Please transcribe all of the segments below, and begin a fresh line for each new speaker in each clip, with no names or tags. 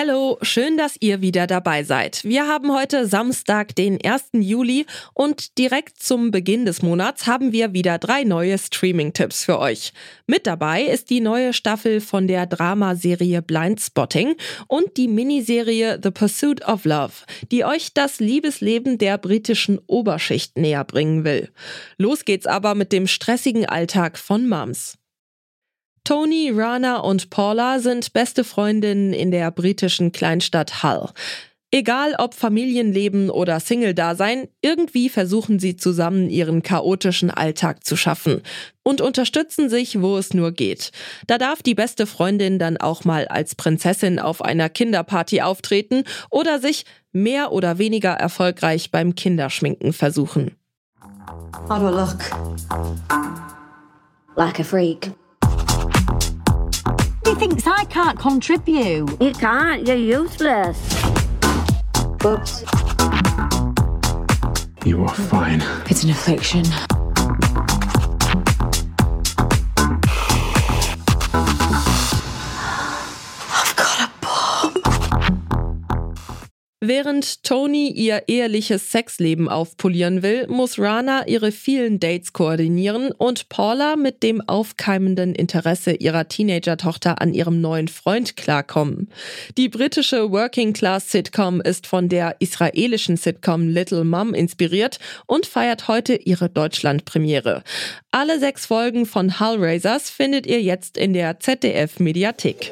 Hallo, schön, dass ihr wieder dabei seid. Wir haben heute Samstag, den 1. Juli und direkt zum Beginn des Monats haben wir wieder drei neue Streaming-Tipps für euch. Mit dabei ist die neue Staffel von der Dramaserie Blindspotting und die Miniserie The Pursuit of Love, die euch das Liebesleben der britischen Oberschicht näher bringen will. Los geht's aber mit dem stressigen Alltag von Moms. Tony, Rana und Paula sind beste Freundinnen in der britischen Kleinstadt Hull. Egal ob Familienleben oder Single-Dasein, irgendwie versuchen sie zusammen ihren chaotischen Alltag zu schaffen und unterstützen sich, wo es nur geht. Da darf die beste Freundin dann auch mal als Prinzessin auf einer Kinderparty auftreten oder sich mehr oder weniger erfolgreich beim Kinderschminken versuchen.
How do look?
Like a freak.
He thinks I can't contribute.
You can't, you're useless. Whoops.
You are fine.
It's an affliction.
Während Tony ihr eheliches Sexleben aufpolieren will, muss Rana ihre vielen Dates koordinieren und Paula mit dem aufkeimenden Interesse ihrer Teenager-Tochter an ihrem neuen Freund klarkommen. Die britische Working-Class-Sitcom ist von der israelischen Sitcom Little Mom inspiriert und feiert heute ihre Deutschland-Premiere. Alle sechs Folgen von Hellraisers findet ihr jetzt in der ZDF-Mediathek.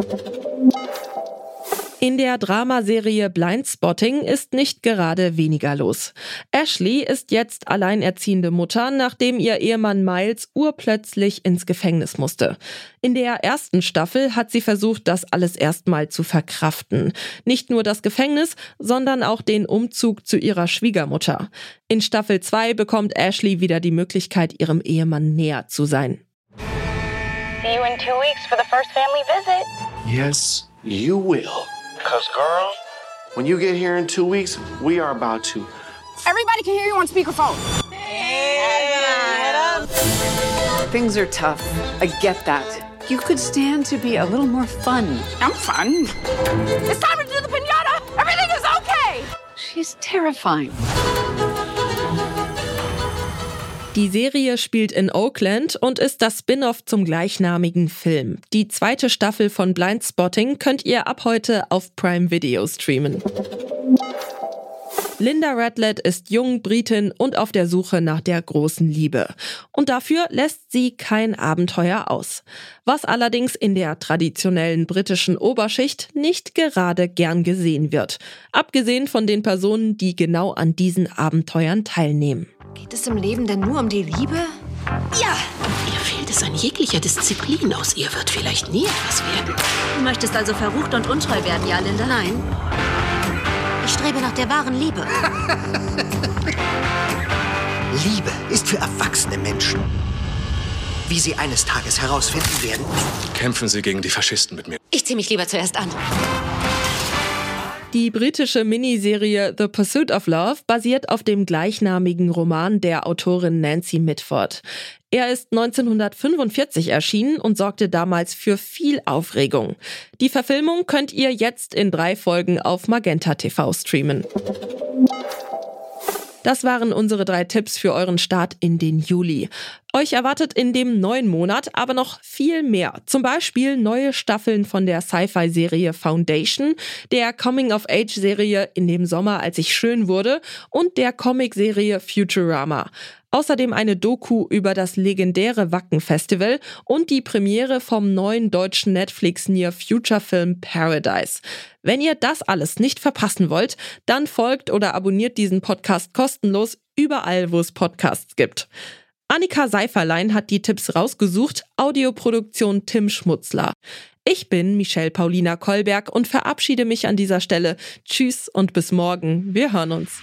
In der Dramaserie Blindspotting ist nicht gerade weniger los. Ashley ist jetzt alleinerziehende Mutter, nachdem ihr Ehemann Miles urplötzlich ins Gefängnis musste. In der ersten Staffel hat sie versucht, das alles erstmal zu verkraften. Nicht nur das Gefängnis, sondern auch den Umzug zu ihrer Schwiegermutter. In Staffel 2 bekommt Ashley wieder die Möglichkeit, ihrem Ehemann näher zu sein.
See you in two weeks for the first family visit.
Yes, you will.
Because, girl, when you get here in two weeks, we are about to.
Everybody can hear you on speakerphone.
Hey, Things are tough. I get that. You could stand to be a little more fun.
I'm fun. It's time to do the pinata. Everything is okay.
She's terrifying.
Die Serie spielt in Oakland und ist das Spin-off zum gleichnamigen Film. Die zweite Staffel von Blindspotting könnt ihr ab heute auf Prime Video streamen. Linda Radlett ist jung, Britin und auf der Suche nach der großen Liebe. Und dafür lässt sie kein Abenteuer aus. Was allerdings in der traditionellen britischen Oberschicht nicht gerade gern gesehen wird. Abgesehen von den Personen, die genau an diesen Abenteuern teilnehmen.
Geht es im Leben denn nur um die Liebe?
Ja! Ihr fehlt es an jeglicher Disziplin. Aus ihr wird vielleicht nie etwas werden.
Du möchtest also verrucht und untreu werden, ja, Linda?
Nein.
Ich strebe nach der wahren Liebe.
Liebe ist für erwachsene Menschen. Wie sie eines Tages herausfinden werden.
Kämpfen Sie gegen die Faschisten mit mir.
Ich ziehe mich lieber zuerst an.
Die britische Miniserie The Pursuit of Love basiert auf dem gleichnamigen Roman der Autorin Nancy Mitford. Er ist 1945 erschienen und sorgte damals für viel Aufregung. Die Verfilmung könnt ihr jetzt in drei Folgen auf Magenta TV streamen. Das waren unsere drei Tipps für euren Start in den Juli. Euch erwartet in dem neuen Monat aber noch viel mehr. Zum Beispiel neue Staffeln von der Sci-Fi-Serie Foundation, der Coming-of-Age-Serie In dem Sommer, als ich schön wurde und der Comic-Serie Futurama. Außerdem eine Doku über das legendäre Wacken Festival und die Premiere vom neuen deutschen Netflix Near Future Film Paradise. Wenn ihr das alles nicht verpassen wollt, dann folgt oder abonniert diesen Podcast kostenlos überall, wo es Podcasts gibt. Annika Seiferlein hat die Tipps rausgesucht, Audioproduktion Tim Schmutzler. Ich bin Michelle Paulina Kolberg und verabschiede mich an dieser Stelle. Tschüss und bis morgen. Wir hören uns.